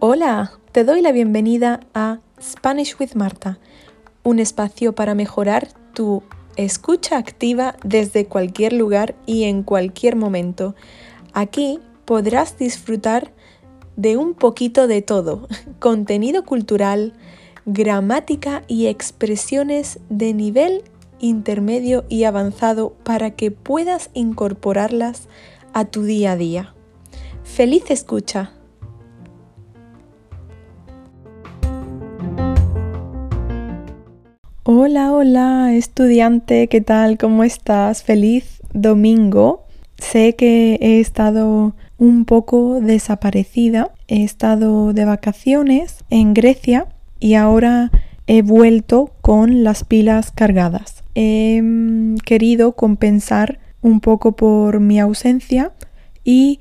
Hola, te doy la bienvenida a Spanish with Marta, un espacio para mejorar tu escucha activa desde cualquier lugar y en cualquier momento. Aquí podrás disfrutar de un poquito de todo, contenido cultural, gramática y expresiones de nivel intermedio y avanzado para que puedas incorporarlas a tu día a día. ¡Feliz escucha! Hola, hola, estudiante, ¿qué tal? ¿Cómo estás? Feliz domingo. Sé que he estado un poco desaparecida. He estado de vacaciones en Grecia y ahora he vuelto con las pilas cargadas. He querido compensar un poco por mi ausencia y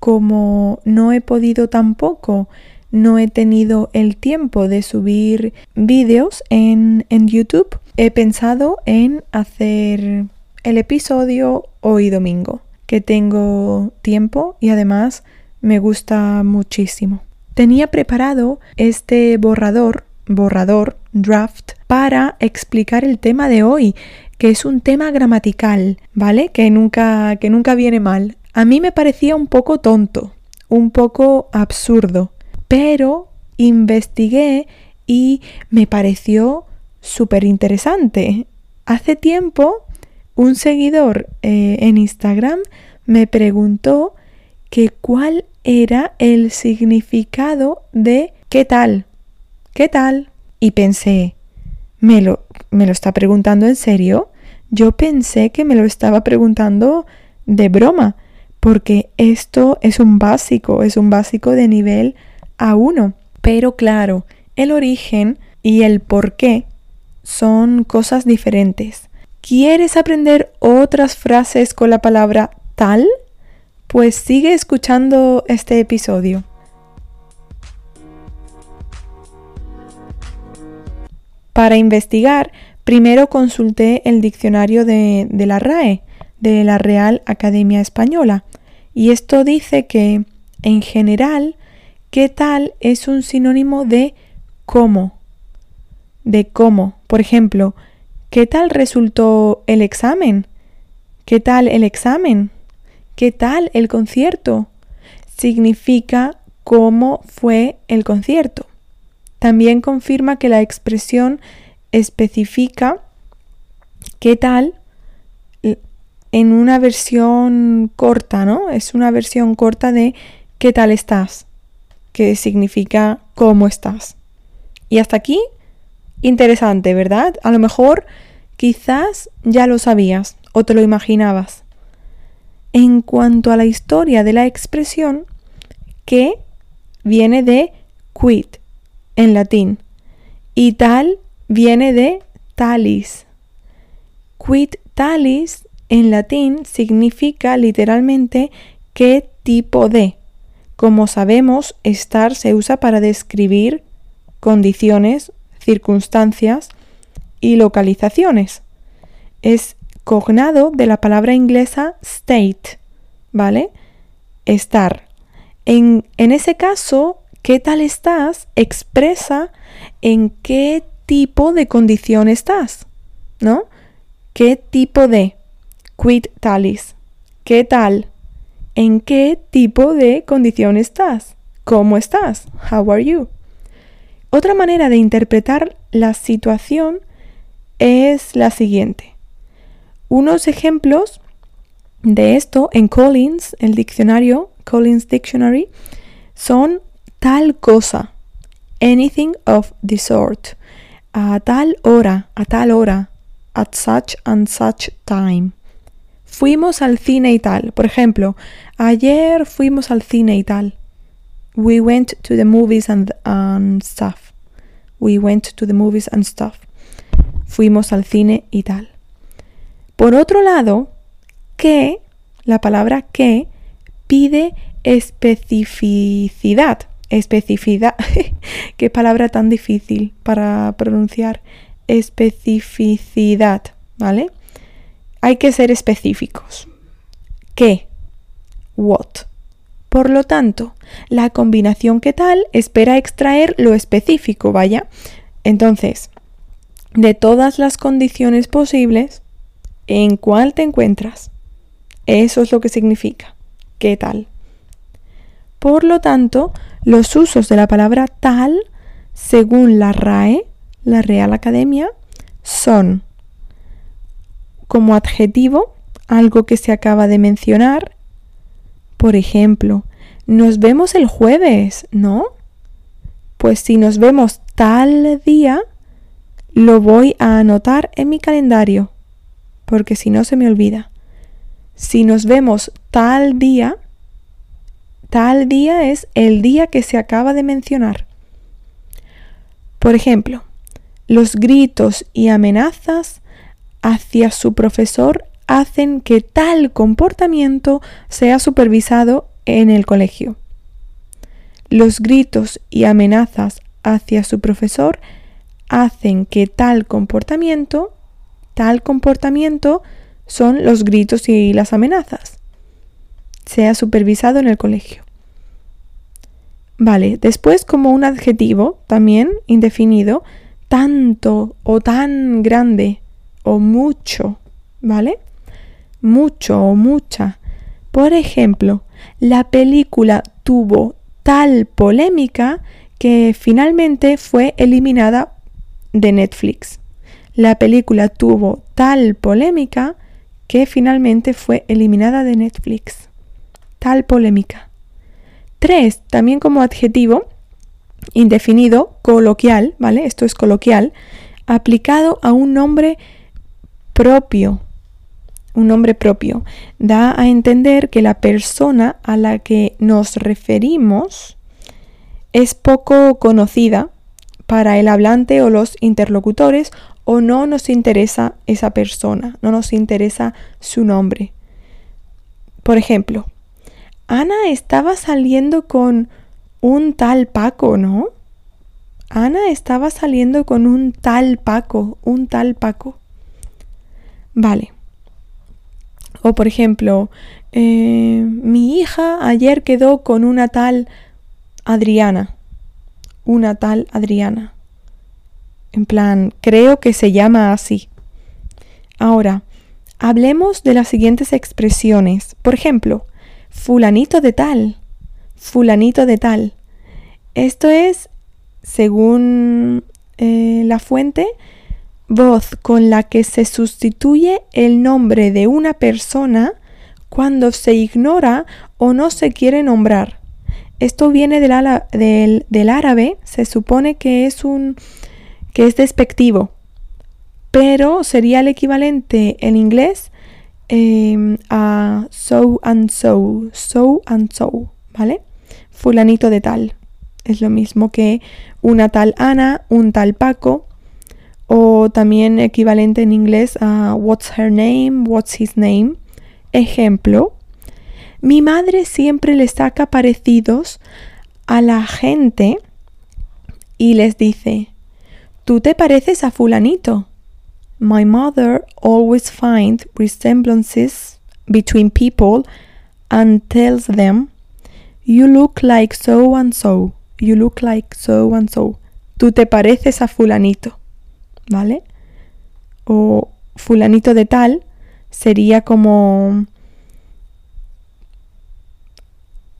como no he podido tampoco no he tenido el tiempo de subir vídeos en, YouTube, he pensado en hacer el episodio hoy domingo, que tengo tiempo y además me gusta muchísimo. Tenía preparado este borrador, borrador, draft, para explicar el tema de hoy, que es un tema gramatical, ¿vale? Que nunca, que nunca viene mal. A mí me parecía un poco tonto, un poco absurdo, pero investigué y me pareció súper interesante. Hace tiempo un seguidor eh, en Instagram me preguntó que cuál era el significado de ¿qué tal? ¿Qué tal? Y pensé, ¿me lo, ¿me lo está preguntando en serio? Yo pensé que me lo estaba preguntando de broma, porque esto es un básico, es un básico de nivel a uno. Pero claro, el origen y el por qué son cosas diferentes. ¿Quieres aprender otras frases con la palabra tal? Pues sigue escuchando este episodio. Para investigar, primero consulté el diccionario de, de, la RAE, de la Real Academia Española, y esto dice que, en general, ¿Qué tal es un sinónimo de cómo? De cómo. Por ejemplo, ¿qué tal resultó el examen? ¿Qué tal el examen? ¿Qué tal el concierto? Significa cómo fue el concierto. También confirma que la expresión especifica qué tal en una versión corta, ¿no? Es una versión corta de qué tal estás que significa cómo estás. Y hasta aquí, interesante, ¿verdad? A lo mejor quizás ya lo sabías o te lo imaginabas. En cuanto a la historia de la expresión, que viene de quid en latín y tal viene de talis. Quid talis en latín significa literalmente qué tipo de. Como sabemos, estar se usa para describir condiciones, circunstancias y localizaciones. Es cognado de la palabra inglesa state, ¿vale? Estar. En, en ese caso, ¿qué tal estás? expresa en qué tipo de condición estás, ¿no? ¿Qué tipo de? Quid talis. ¿Qué tal? ¿En qué tipo de condición estás? ¿Cómo estás? How are you? Otra manera de interpretar la situación es la siguiente. Unos ejemplos de esto en Collins, el diccionario, Collins Dictionary, son tal cosa, anything of the sort, a tal hora, a tal hora, at such and such time. Fuimos al cine y tal. Por ejemplo, ayer fuimos al cine y tal. We went to the movies and, stuff. We went to the movies and stuff. Fuimos al cine y tal. Por otro lado, que, la palabra que, pide especificidad. Especificidad. Qué palabra tan difícil para pronunciar. Especificidad, ¿vale? hay que ser específicos. ¿qué? What. Por lo tanto, la combinación que tal espera extraer lo específico, vaya. Entonces, de todas las condiciones posibles, ¿en cuál te encuentras? Eso es lo que significa. ¿Qué tal? Por lo tanto, los usos de la palabra tal, según la RAE, la Real Academia, son como adjetivo, algo que se acaba de mencionar, por ejemplo, nos vemos el jueves, ¿no? Pues si nos vemos tal día, lo voy a anotar en mi calendario, porque si no se me olvida. Si nos vemos tal día, tal día es el día que se acaba de mencionar. Por ejemplo, los gritos y amenazas hacia su profesor hacen que tal comportamiento sea supervisado en el colegio. Los gritos y amenazas hacia su profesor hacen que tal comportamiento, tal comportamiento son los gritos y las amenazas, sea supervisado en el colegio. Vale, después como un adjetivo también indefinido, tanto o tan grande o mucho, ¿vale? mucho o mucha. Por ejemplo, la película tuvo tal polémica que finalmente fue eliminada de Netflix. La película tuvo tal polémica que finalmente fue eliminada de Netflix. Tal polémica. Tres, también como adjetivo indefinido, coloquial, ¿vale? Esto es coloquial, aplicado a un nombre propio, un nombre propio, da a entender que la persona a la que nos referimos es poco conocida para el hablante o los interlocutores o no nos interesa esa persona, no nos interesa su nombre. Por ejemplo, Ana estaba saliendo con un tal Paco, ¿no? Ana estaba saliendo con un tal Paco, un tal Paco. Vale. O por ejemplo, eh, mi hija ayer quedó con una tal Adriana. Una tal Adriana. En plan, creo que se llama así. Ahora, hablemos de las siguientes expresiones. Por ejemplo, fulanito de tal. Fulanito de tal. Esto es, según eh, la fuente, voz con la que se sustituye el nombre de una persona cuando se ignora o no se quiere nombrar. Esto viene del, del, árabe, se supone que es un que es despectivo, pero sería el equivalente en inglés em, a so and so, so and so, ¿vale? Fulanito de tal. Es lo mismo que una tal Ana, un tal Paco, o también equivalente en inglés a what's her name, what's his name. Ejemplo, mi madre siempre le saca parecidos a la gente y les dice, tú te pareces a fulanito. My mother always finds resemblances between people and tells them, you look like so and so, you look like so and so. Tú te pareces a fulanito. ¿vale? O fulanito de tal sería como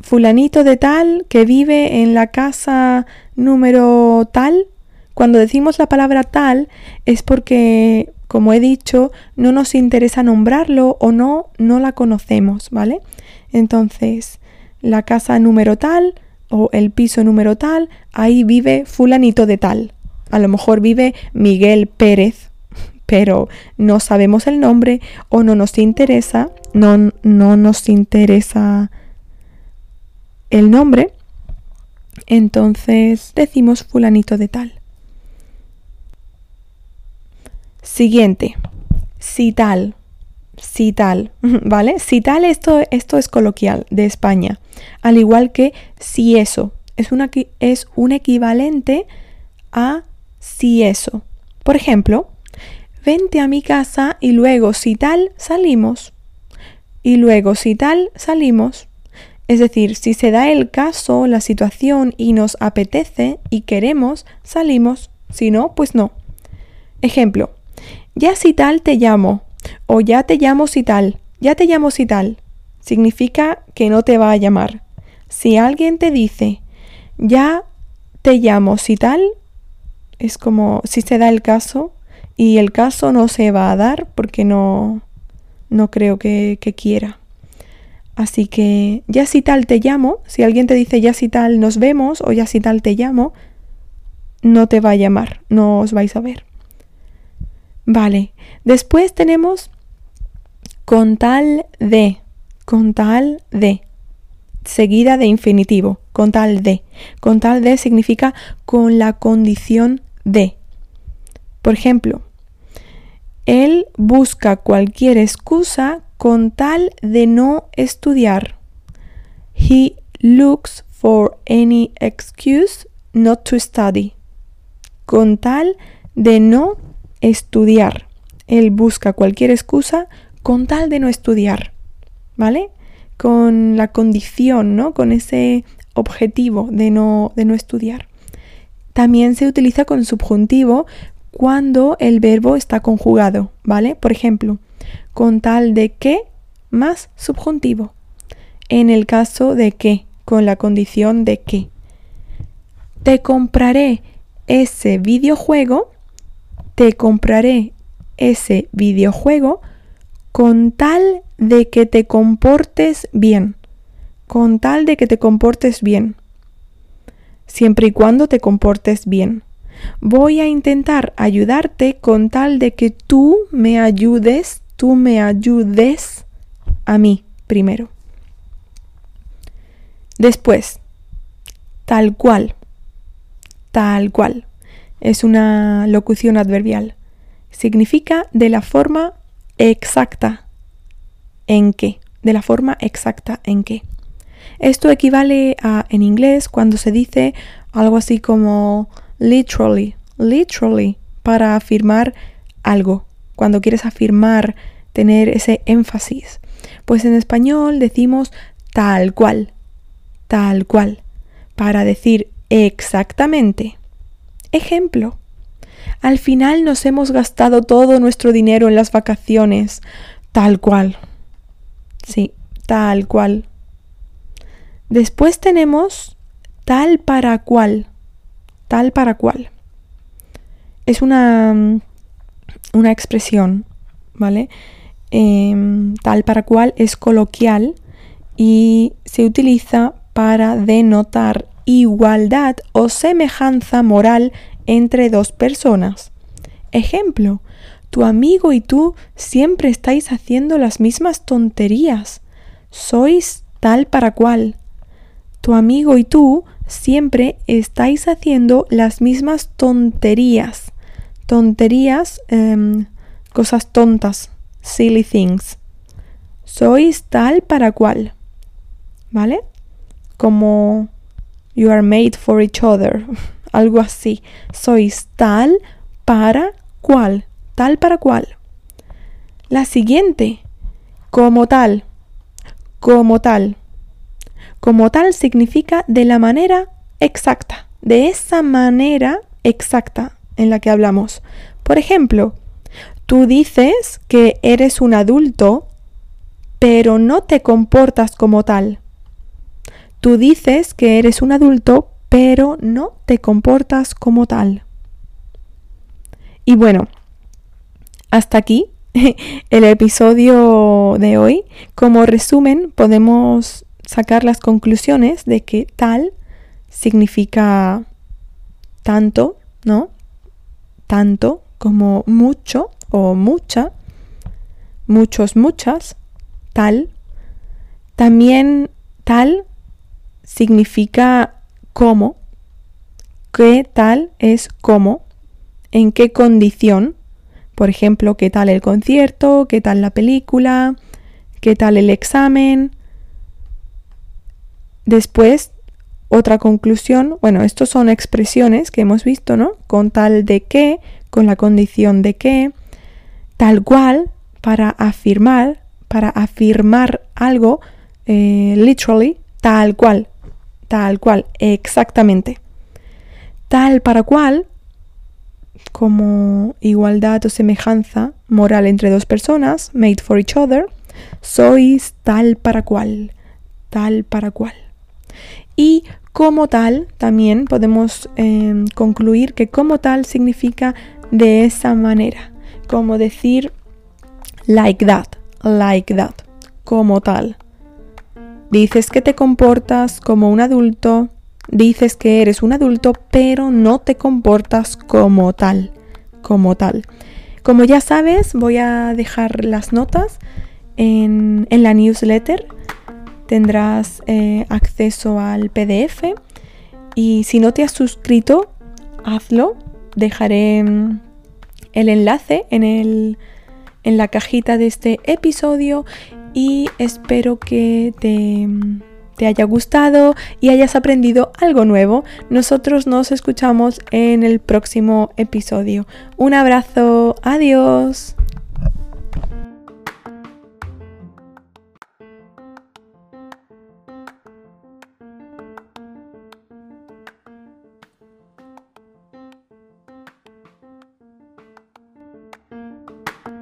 fulanito de tal que vive en la casa número tal. Cuando decimos la palabra tal es porque, como he dicho, no nos interesa nombrarlo o no, no la conocemos, ¿vale? Entonces, la casa número tal o el piso número tal, ahí vive fulanito de tal, a lo mejor vive Miguel Pérez, pero no sabemos el nombre o no nos interesa, no, no nos interesa el nombre, entonces decimos fulanito de tal. Siguiente, si tal, si tal, ¿vale? Si tal, esto, esto es coloquial de España, al igual que si eso, es, una, es un equivalente a si eso. Por ejemplo, vente a mi casa y luego si tal salimos. y luego si tal salimos. Es decir, si se da el caso, la situación y nos apetece y queremos, salimos. Si no, pues no. Ejemplo, ya si tal te llamo o ya te llamo si tal, ya te llamo si tal. Significa que no te va a llamar. Si alguien te dice ya te llamo si tal, es como si se da el caso y el caso no se va a dar porque no, no creo que, que quiera. Así que ya si tal te llamo, si alguien te dice ya si tal nos vemos o ya si tal te llamo, no te va a llamar, no os vais a ver. Vale, después tenemos con tal de, con tal de, seguida de infinitivo, con tal de. Con tal de significa con la condición de. Por ejemplo, él busca cualquier excusa con tal de no estudiar. He looks for any excuse not to study. Con tal de no estudiar. Él busca cualquier excusa con tal de no estudiar. ¿Vale? Con la condición, ¿no? Con ese objetivo de no, de no estudiar. También se utiliza con subjuntivo cuando el verbo está conjugado, ¿vale? Por ejemplo, con tal de que más subjuntivo. En el caso de que, con la condición de que. Te compraré ese videojuego, te compraré ese videojuego con tal de que te comportes bien. Con tal de que te comportes bien. Siempre y cuando te comportes bien. Voy a intentar ayudarte con tal de que tú me ayudes, tú me ayudes a mí primero. Después, tal cual, tal cual. Es una locución adverbial. Significa de la forma exacta en que, de la forma exacta en que. Esto equivale a en inglés cuando se dice algo así como literally, literally, para afirmar algo, cuando quieres afirmar, tener ese énfasis. Pues en español decimos tal cual, tal cual, para decir exactamente. Ejemplo. Al final nos hemos gastado todo nuestro dinero en las vacaciones. Tal cual. Sí, tal cual. Después tenemos tal para cual tal para cual. Es una, mm, una expresión, ¿vale? Em, tal para cual es coloquial y se utiliza para denotar igualdad o semejanza moral entre dos personas. Ejemplo, tu amigo y tú siempre estáis haciendo las mismas tonterías. Sois tal para cual. Tu amigo y tú siempre estáis haciendo las mismas tonterías. Tonterías, em, cosas tontas, silly things. Sois tal para cual. ¿Vale? Como you are made for each other. Algo así. Sois tal para cual. Tal para cual. La siguiente. Como tal. Como tal. Como tal significa de la manera exacta, de esa manera exacta en la que hablamos. Por ejemplo, tú dices que eres un adulto, pero no te comportas como tal. Tú dices que eres un adulto, pero no te comportas como tal. Y bueno, hasta aquí el episodio de hoy. Como resumen, podemos sacar las conclusiones de que tal significa tanto, ¿no? Tanto como mucho o mucha, muchos, muchas, tal. También tal significa cómo, qué tal es cómo, en qué condición, por ejemplo, qué tal el concierto, qué tal la película, qué tal el examen, Después, otra conclusión, bueno, estos son expresiones que hemos visto, ¿no? Con tal de que, con la condición de que, tal cual, para afirmar, para afirmar algo eh, literally, tal cual, tal cual, exactamente. Tal para cual, como igualdad o semejanza moral entre dos personas, made for each other, sois tal para cual, tal para cual. Y como tal, también podemos em, concluir que como tal significa de esa manera, como decir like that, like that, como tal. Dices que te comportas como un adulto, dices que eres un adulto, pero no te comportas como tal, como tal. Como ya sabes, voy a dejar las notas en, la newsletter. Tendrás eh, acceso al PDF y si no te has suscrito, hazlo. Dejaré mm, el enlace en, el, en la cajita de este episodio y espero que te, te haya gustado y hayas aprendido algo nuevo. Nosotros nos escuchamos en el próximo episodio. Un abrazo, adiós.